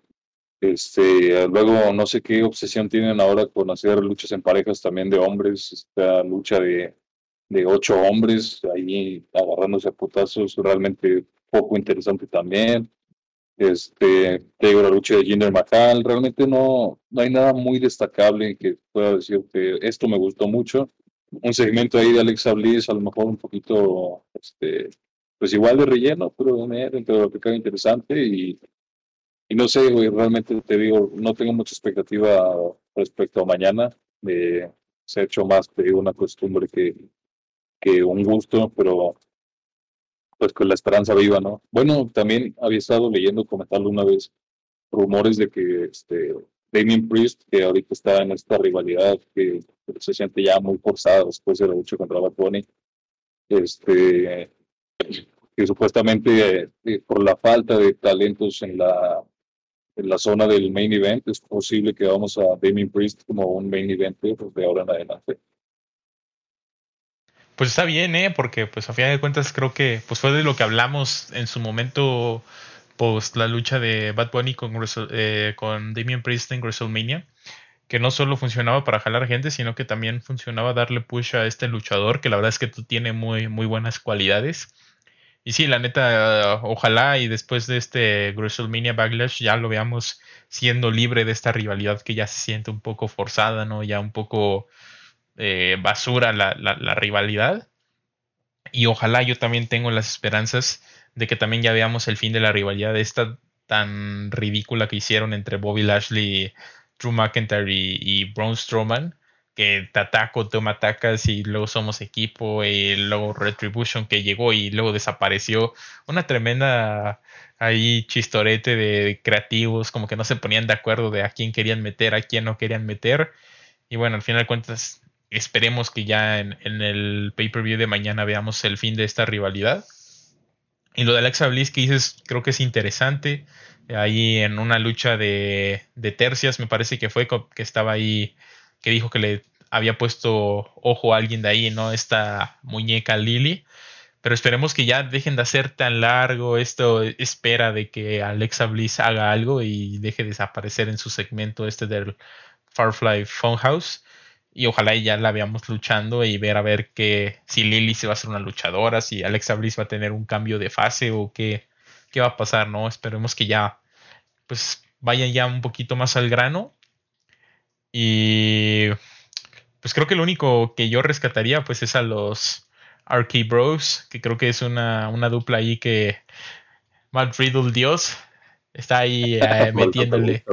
Este, luego no sé qué obsesión tienen ahora con hacer luchas en parejas también de hombres, esta lucha de, de ocho hombres ahí agarrándose a putazos, realmente poco interesante también. Este, te digo, la lucha de Jinder Mahal, realmente no, no hay nada muy destacable que pueda decir que esto me gustó mucho. Un segmento ahí de Alexa Bliss, a lo mejor un poquito, este, pues igual de relleno, pero dentro de lo que queda interesante y, y no sé, güey, realmente te digo, no tengo mucha expectativa respecto a mañana. Eh, se ha hecho más, te digo, una costumbre que, que un gusto, pero pues con la esperanza viva, ¿no? Bueno, también había estado leyendo, comentarlo una vez, rumores de que este Damien Priest, que ahorita está en esta rivalidad que se siente ya muy forzada después de la lucha contra Bad Bunny, este, que supuestamente eh, por la falta de talentos en la en la zona del main event es posible que vamos a Damien Priest como un main event pues, de ahora en adelante. Pues está bien, ¿eh? Porque pues a final de cuentas creo que pues fue de lo que hablamos en su momento post la lucha de Bad Bunny con, eh, con Damian Priest en WrestleMania, que no solo funcionaba para jalar gente, sino que también funcionaba darle push a este luchador, que la verdad es que tú tiene muy, muy buenas cualidades. Y sí, la neta, ojalá y después de este WrestleMania Backlash ya lo veamos siendo libre de esta rivalidad que ya se siente un poco forzada, ¿no? Ya un poco eh, basura la, la, rivalidad. Y ojalá yo también tengo las esperanzas de que también ya veamos el fin de la rivalidad esta tan ridícula que hicieron entre Bobby Lashley, Drew McIntyre y, Braun Strowman, que te ataco, tú me atacas y luego somos equipo y luego Retribution que llegó y luego desapareció. Una tremenda ahí chistorete de creativos, como que no se ponían de acuerdo de a quién querían meter, a quién no querían meter. Y bueno, al final de cuentas esperemos que ya en, el pay-per-view de mañana veamos el fin de esta rivalidad. Y lo de Alexa Bliss que dices, creo que es interesante. Ahí en una lucha de, de tercias, me parece que fue que estaba ahí, que dijo que le había puesto ojo a alguien de ahí, ¿no? Esta muñeca Lily. Pero esperemos que ya dejen de hacer tan largo esto, espera de que Alexa Bliss haga algo y deje de desaparecer en su segmento este del Farfly Funhouse y ojalá ya la veamos luchando y ver a ver que si Lily se va a ser una luchadora, si Alexa Bliss va a tener un cambio de fase o qué, qué va a pasar, ¿no? Esperemos que ya pues vayan ya un poquito más al grano. Y pues creo que lo único que yo rescataría pues es a los Arcade Bros, que creo que es una, una dupla ahí que Matt Riddle Dios está ahí eh, metiéndole.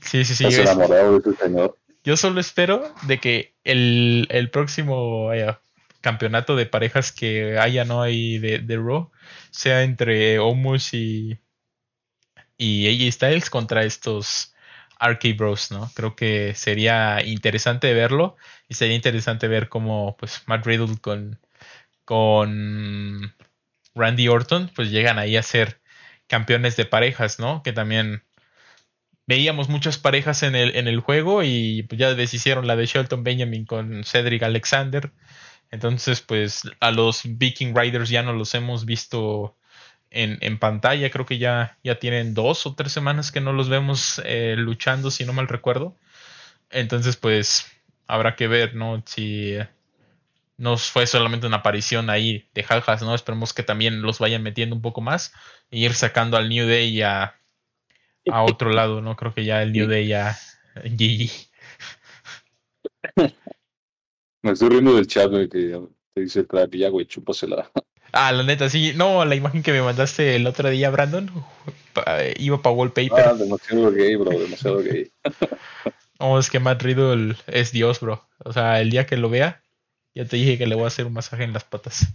Sí, sí, sí. enamorado de señor. Yo solo espero de que el, próximo campeonato de parejas que haya, ¿no? Ahí de, de Raw sea entre Omus y, y AJ Styles contra estos Arcade Bros, ¿no? Creo que sería interesante verlo y sería interesante ver cómo, pues, Matt Riddle con, con Randy Orton, pues llegan ahí a ser campeones de parejas, ¿no? Que también veíamos muchas parejas en el, en el juego y pues, ya deshicieron la de Shelton Benjamin con Cedric Alexander. Entonces, pues a los Viking Riders ya no los hemos visto en, en pantalla. Creo que ya, ya tienen dos o tres semanas que no los vemos eh, luchando, si no mal recuerdo. Entonces, pues habrá que ver, ¿no? Si no fue solamente una aparición ahí de jajas, ¿no? Esperemos que también los vayan metiendo un poco más e ir sacando al New Day a, a otro lado, ¿no? Creo que ya el New Day ya GG. Me estoy riendo del chat, güey, que te dice el crack, ya, güey, chúpasela. Ah, la neta, sí. No, la imagen que me mandaste el otro día, Brandon, iba para wallpaper. Ah, demasiado gay, bro, demasiado gay. no, es que Matt Riddle es Dios, bro. O sea, el día que lo vea, ya te dije que le voy a hacer un masaje en las patas.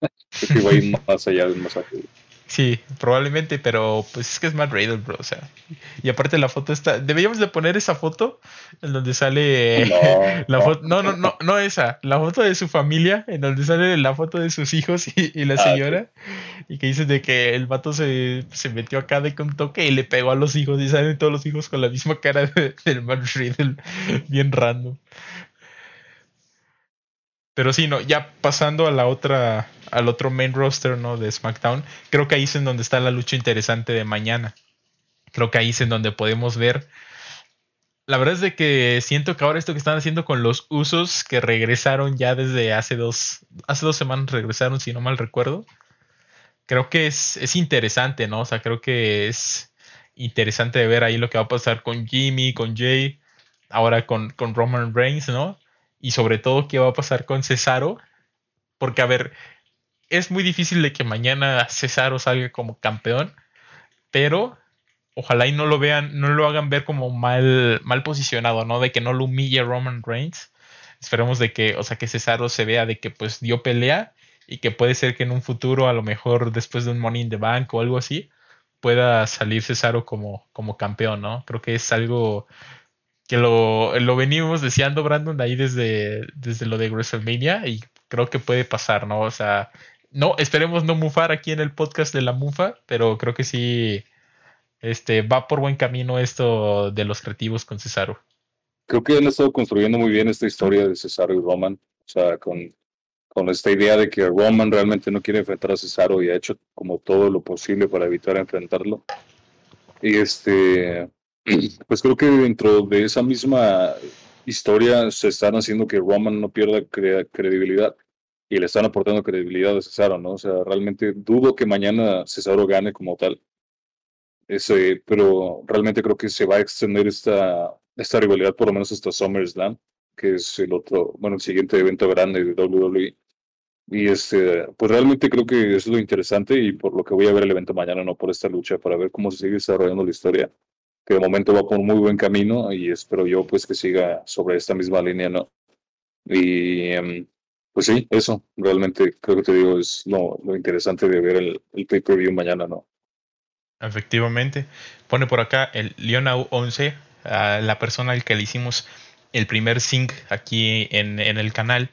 Que a ir más allá del masaje. Sí, probablemente, pero pues es que es Matt Riddle, bro, o sea. Y aparte la foto está, deberíamos de poner esa foto en donde sale no, la foto, no, no, no, no esa, la foto de su familia, en donde sale la foto de sus hijos y, la ah, señora, y que dice de que el vato se, se, metió acá de con toque y le pegó a los hijos y salen todos los hijos con la misma cara del Matt Riddle, bien random. Pero sí, no, ya pasando a la otra, al otro main roster, ¿no? De SmackDown, creo que ahí es en donde está la lucha interesante de mañana. Creo que ahí es en donde podemos ver. La verdad es de que siento que ahora esto que están haciendo con los usos que regresaron ya desde hace dos, hace dos semanas regresaron, si no mal recuerdo. Creo que es, es interesante, ¿no? O sea, creo que es interesante de ver ahí lo que va a pasar con Jimmy, con Jay, ahora con, con Roman Reigns, ¿no? Y sobre todo qué va a pasar con Cesaro, porque a ver, es muy difícil de que mañana Cesaro salga como campeón, pero ojalá y no lo vean, no lo hagan ver como mal, mal posicionado, ¿no? De que no lo humille Roman Reigns. Esperemos de que, o sea, que Cesaro se vea de que pues dio pelea y que puede ser que en un futuro, a lo mejor después de un Money in the Bank o algo así, pueda salir Cesaro como, como campeón, ¿no? Creo que es algo que lo, lo venimos deseando, Brandon, ahí desde, desde lo de WrestleMania y creo que puede pasar, ¿no? O sea, no, esperemos no mufar aquí en el podcast de la mufa, pero creo que sí este, va por buen camino esto de los creativos con Cesaro. Creo que han estado construyendo muy bien esta historia de Cesaro y Roman, o sea, con, con esta idea de que Roman realmente no quiere enfrentar a Cesaro y ha hecho como todo lo posible para evitar enfrentarlo. Y este, pues creo que dentro de esa misma historia se están haciendo que Roman no pierda credibilidad y le están aportando credibilidad a Cesaro, ¿no? O sea, realmente dudo que mañana Cesaro gane como tal. Ese, pero realmente creo que se va a extender esta, esta rivalidad por lo menos hasta SummerSlam, que es el otro, bueno, el siguiente evento grande de WWE. Y este, pues realmente creo que eso es lo interesante y por lo que voy a ver el evento mañana, no por esta lucha, para ver cómo se sigue desarrollando la historia que de momento va por un muy buen camino y espero yo pues que siga sobre esta misma línea, ¿no? Y em, pues sí, eso realmente creo que te digo es lo, lo interesante de ver el, el pay-per-view mañana, ¿no? Efectivamente. Pone por acá el Leonau 11, a la persona al que le hicimos el primer sync aquí en, en el canal.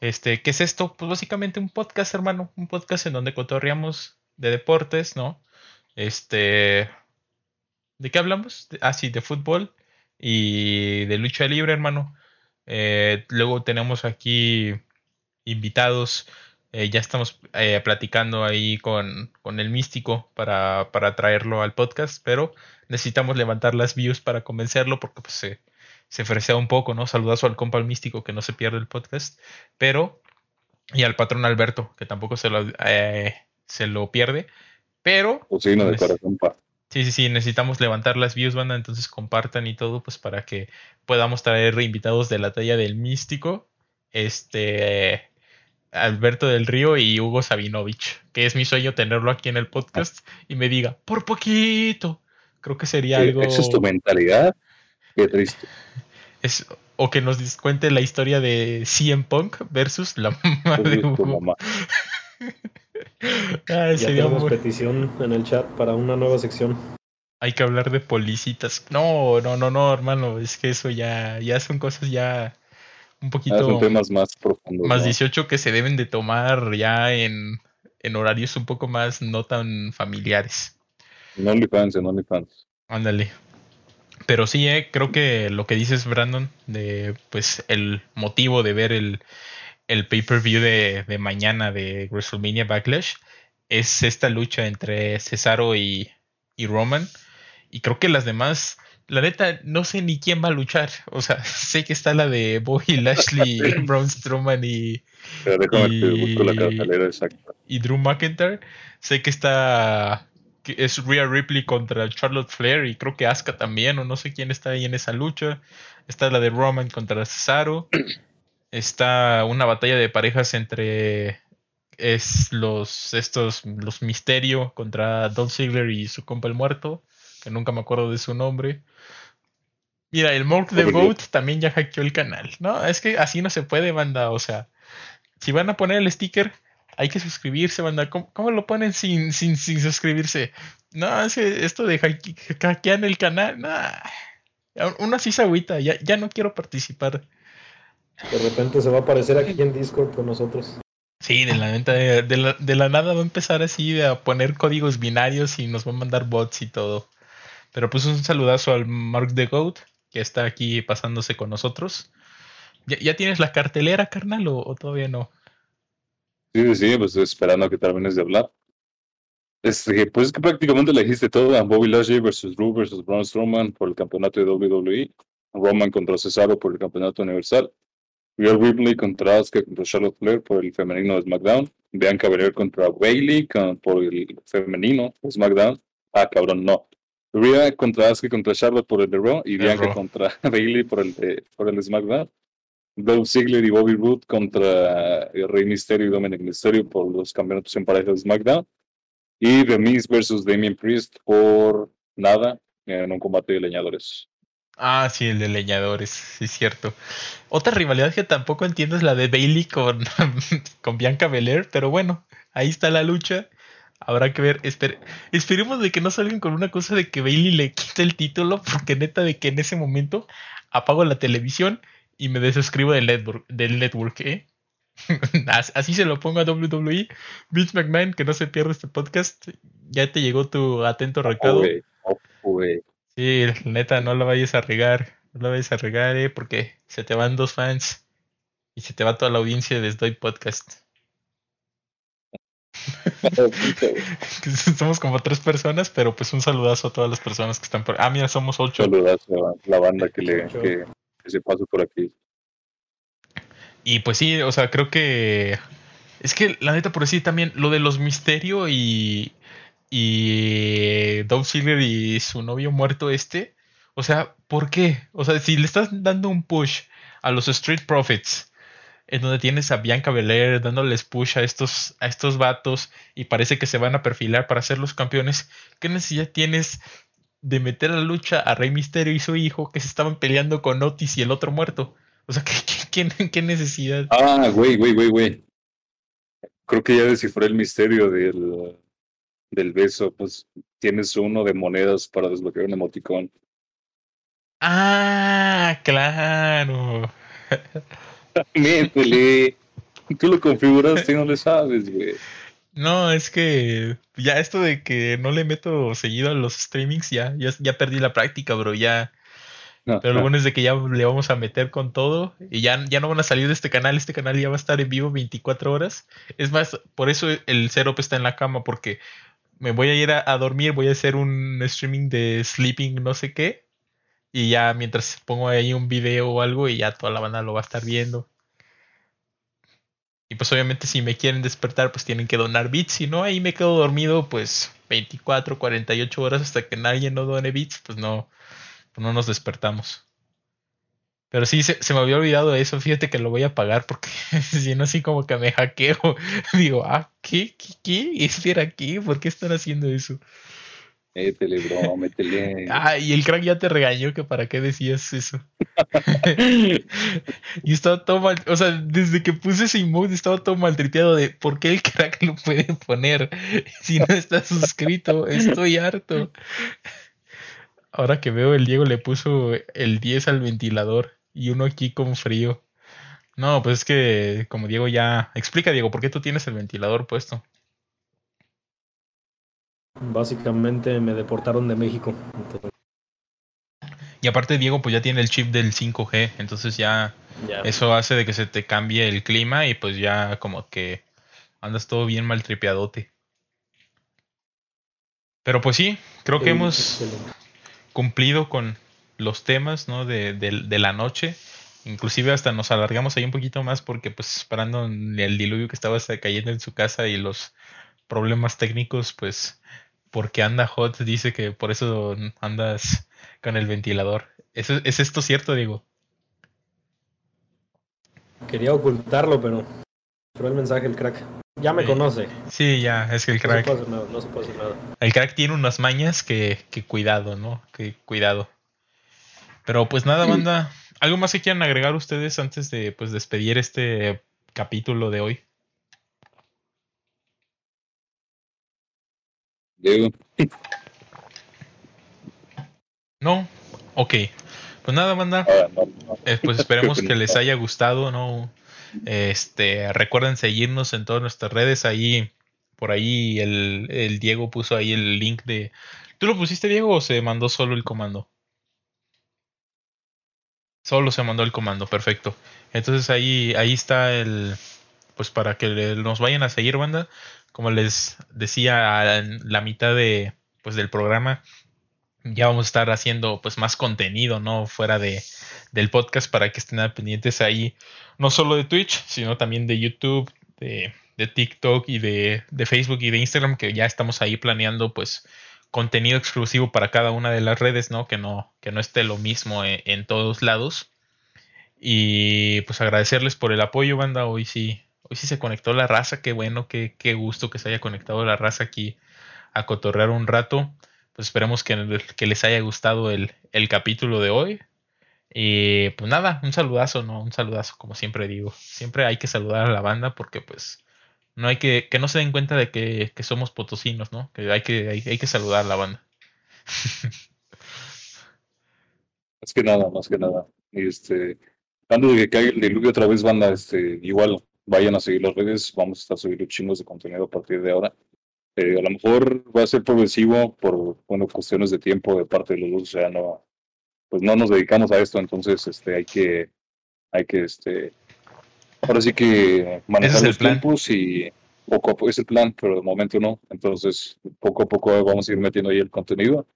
Este, ¿qué es esto? Pues básicamente un podcast, hermano, un podcast en donde cotorreamos de deportes, ¿no? Este, ¿De qué hablamos? Ah, sí, de fútbol y de lucha libre, hermano. Eh, luego tenemos aquí invitados. Eh, ya estamos eh, platicando ahí con, con el místico para, para, traerlo al podcast, pero necesitamos levantar las views para convencerlo porque pues, se, se fresea un poco, ¿no? Saludazo al compa al místico que no se pierde el podcast, pero y al patrón Alberto que tampoco se lo, se lo pierde, pero... Pues de corazón, pa. Sí, sí, sí, necesitamos levantar las views, banda, entonces compartan y todo, pues para que podamos traer invitados de la talla del místico, este, Alberto del Río y Hugo Sabinovich, que es mi sueño tenerlo aquí en el podcast y me diga, por poquito, creo que sería algo... Esa es tu mentalidad, qué triste. Es, o que nos cuente la historia de CM Punk versus la mamá de Hugo. Mamá. ya tenemos petición en el chat para una nueva sección. Hay que hablar de policitas. No, no, no, no, hermano. Es que eso ya, ya son cosas ya un poquito. son temas más profundos. Más 18 que se deben de tomar ya en, en horarios un poco más no tan familiares. En OnlyFans, en OnlyFans. Ándale. Pero sí, eh, creo que lo que dices, Brandon, de pues el motivo de ver el, el pay-per-view de, de, mañana de WrestleMania Backlash es esta lucha entre Cesaro y, y, Roman. Y creo que las demás, la neta, no sé ni quién va a luchar. O sea, sé que está la de Bobby Lashley, Braun Strowman y, y, y, Drew McIntyre. Sé que está que es Rhea Ripley contra Charlotte Flair y creo que Asuka también, o no sé quién está ahí en esa lucha. Está la de Roman contra Cesaro está una batalla de parejas entre es los estos los Misterio contra Don Ziggler y su compa el muerto, que nunca me acuerdo de su nombre. Mira, el Monk the Goat también ya hackeó el canal. No, es que así no se puede, banda. O sea, si van a poner el sticker, hay que suscribirse, banda. ¿Cómo, lo ponen sin, sin, sin suscribirse? No, es que esto de hackear el canal. Uno así se agüita, ya, ya no quiero participar. De repente se va a aparecer aquí en Discord con nosotros. Sí, de la, de, de, la, de la nada va a empezar así a poner códigos binarios y nos va a mandar bots y todo. Pero pues un saludazo al Mark the Goat, que está aquí pasándose con nosotros. ¿Ya, tienes la cartelera, carnal, o, todavía no? Sí, sí, pues estoy esperando a que termines de hablar. Este, pues es que prácticamente le dijiste todo a Bobby Lashley versus Drew versus Braun Strowman por el campeonato de WWE, Roman contra Cesaro por el campeonato universal, Real Ripley contra Asuka contra Charlotte Flair por el femenino de SmackDown, Bianca Belair contra Bailey por el femenino de SmackDown. Ah, cabrón, no. Rhea contra Asuka contra Charlotte por el de Raw y Bianca contra Bailey por el de, por el de SmackDown. Dolph Ziggler y Bobby Roode contra Rey Mysterio y Dominic Mysterio por los campeonatos en pareja de SmackDown. Y The Miz versus Damien Priest por nada en un combate de leñadores. Ah, sí, el de leñadores, sí cierto. Otra rivalidad que tampoco entiendo es la de Bailey con, con Bianca Belair, pero bueno, ahí está la lucha. Habrá que ver. esperemos de que no salgan con una cosa de que Bailey le quite el título, porque neta de que en ese momento apago la televisión y me desuscribo del network, del network ¿eh? Así se lo pongo a WWE. Vince McMahon, que no se pierda este podcast. Ya te llegó tu atento recado. Sí, neta, no lo vayas a regar. No lo vayas a regar, eh, porque se te van dos fans y se te va toda la audiencia de Sdoy Podcast. somos como tres personas, pero pues un saludazo a todas las personas que están por. Ah, mira, somos ocho. Saludazo a la banda que le que se pasó por aquí. Y pues sí, o sea, creo que. Es que la neta, por decir también, lo de los misterios y. Y. Dove Silver y su novio muerto este. O sea, ¿por qué? O sea, si le estás dando un push a los Street Profits, en donde tienes a Bianca Belair dándoles push a estos, a estos vatos y parece que se van a perfilar para ser los campeones, ¿qué necesidad tienes de meter a la lucha a Rey Misterio y su hijo que se estaban peleando con Otis y el otro muerto? O sea, ¿qué, qué, necesidad? Ah, güey, güey, güey, güey. Creo que ya descifré el misterio del, del beso. Pues tienes uno de monedas para desbloquear un emoticón. Ah, claro. Métele. Tú lo configuraste y no le sabes, güey. No, es que ya esto de que no le meto seguido a los streamings, ya, ya, ya perdí la práctica, bro. Ya, pero lo bueno es de que ya le vamos a meter con todo y ya, ya no van a salir de este canal. Este canal ya va a estar en vivo 24 horas. Es más, por eso el setup está en la cama, porque me voy a ir a, dormir, voy a hacer un streaming de sleeping no sé qué. Y ya mientras pongo ahí un video o algo y ya toda la banda lo va a estar viendo. Y pues obviamente si me quieren despertar pues tienen que donar bits. Si no, ahí me quedo dormido pues 24, 48 horas hasta que nadie no done bits. Pues no, no nos despertamos. Pero sí, se, me había olvidado eso. Fíjate que lo voy a pagar porque si no, así como que me hackeo. Digo, ah, ¿qué? ¿Qué? ¿Qué? ¿Espera aquí? ¿Por qué están haciendo eso? Métele, bro, métele. Ah, y el crack ya te regañó que para qué decías eso. y estaba todo mal, o sea, desde que puse ese emote estaba todo maltripeado de por qué el crack lo puede poner si no está suscrito. Estoy harto. Ahora que veo, el Diego le puso el 10 al ventilador y uno aquí con frío. No, pues es que como Diego ya... Explica, Diego, ¿por qué tú tienes el ventilador puesto? Básicamente me deportaron de México. Y aparte Diego pues ya tiene el chip del 5G, entonces ya, eso hace de que se te cambie el clima y pues ya como que andas todo bien maltripeadote. Pero pues sí, creo que hemos cumplido con los temas ¿no? de, de, la noche. Inclusive hasta nos alargamos ahí un poquito más porque pues esperando el diluvio que estaba cayendo en su casa y los problemas técnicos, pues porque anda hot, dice que por eso andas con el ventilador. ¿Es, es esto cierto, Diego? Quería ocultarlo, pero fue el mensaje el crack. Ya me conoce. Sí, ya, es que el crack. No se puede hacer nada, no se puede hacer nada. El crack tiene unas mañas que, que cuidado, ¿no? Que cuidado. Pero pues nada, banda. ¿Algo más que quieran agregar ustedes antes de pues despedir este capítulo de hoy? No, ok. Pues nada, banda. Ah, eh, pues esperemos que les haya gustado, ¿no? Este, recuerden seguirnos en todas nuestras redes. Ahí, por ahí, el, el Diego puso ahí el link de. ¿Tú lo pusiste, Diego, o se mandó solo el comando? Solo se mandó el comando, perfecto. Entonces ahí, ahí está el, pues para que nos vayan a seguir, banda. Como les decía en la mitad de, pues del programa, ya vamos a estar haciendo pues más contenido, ¿no? Fuera de, del podcast para que estén pendientes ahí, no solo de Twitch, sino también de YouTube, de, de TikTok y de, de, Facebook y de Instagram, que ya estamos ahí planeando pues contenido exclusivo para cada una de las redes, ¿no? Que no, que no esté lo mismo en, en todos lados. Y pues agradecerles por el apoyo, banda. Hoy sí, hoy sí se conectó la raza. Qué bueno, qué, qué gusto que se haya conectado la raza aquí a cotorrear un rato. Pues esperemos que, que les haya gustado el, el capítulo de hoy. Y pues nada, un saludazo, ¿no? Un saludazo, como siempre digo. Siempre hay que saludar a la banda porque pues no hay que, que no se den cuenta de que, que somos potosinos, ¿no? Que hay que, hay, hay que saludar a la banda. más que nada, más que nada. Este, antes de que caiga el diluvio otra vez, banda, este, igual vayan a seguir las redes, vamos a estar subiendo chingos de contenido a partir de ahora. Eh, a lo mejor va a ser progresivo por bueno, cuestiones de tiempo de parte de los dos, o sea, no, pues no nos dedicamos a esto, entonces este, hay que, hay que este, Ahora sí que manejar los tiempos y poco a poco es el plan, pero de momento no. Entonces, poco a poco vamos a ir metiendo ahí el contenido.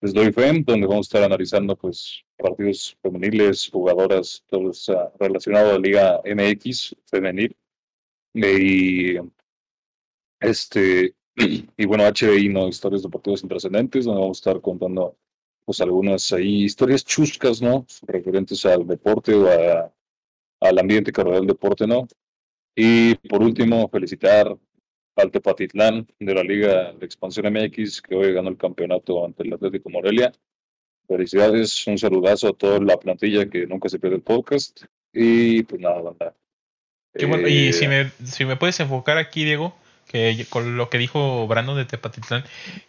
Les doy FEM, donde vamos a estar analizando pues partidos femeniles, jugadoras, todo eso relacionado a la Liga MX femenil. Y este y bueno, HDI, ¿no? Historias deportivas intrascendentes, donde vamos a estar contando pues algunas ahí historias chuscas, ¿no? Referentes al deporte o a al ambiente que rodea el deporte, ¿no? Y por último, felicitar al Tepatitlán de la Liga de Expansión MX, que hoy ganó el campeonato ante el Atlético Morelia. Felicidades, un saludazo a toda la plantilla que nunca se pierde el podcast. Y pues nada, banda. bueno, y si eh, me, si me puedes enfocar aquí, Diego, que con lo que dijo Brando de Tepatitlán,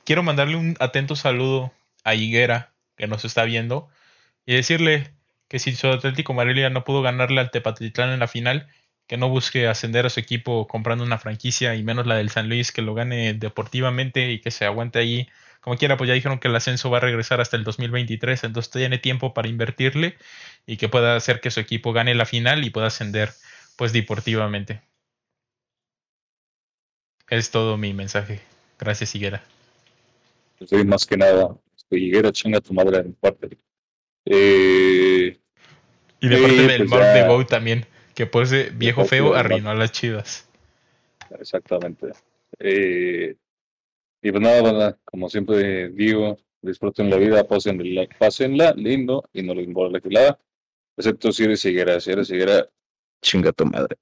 quiero mandarle un atento saludo a Higuera, que nos está viendo, y decirle, que si su Atlético Morelia no pudo ganarle al Tepatitlán en la final, que no busque ascender a su equipo comprando una franquicia y menos la del San Luis, que lo gane deportivamente y que se aguante ahí. Como quiera, pues ya dijeron que el ascenso va a regresar hasta el 2023, entonces tiene tiempo para invertirle y que pueda hacer que su equipo gane la final y pueda ascender pues deportivamente. Es todo mi mensaje. Gracias, Higuera. Soy más que nada. Higuera, chinga tu madre en parte. Eh, y de parte del pues de Bow también, que pues viejo feo arruinó a las chivas. Exactamente. Eh, y pues nada, como siempre digo, disfruten la vida, pásenla, pásenla lindo y no les importa la quilada. Excepto si eres higuera, si eres higuera, chinga tu madre.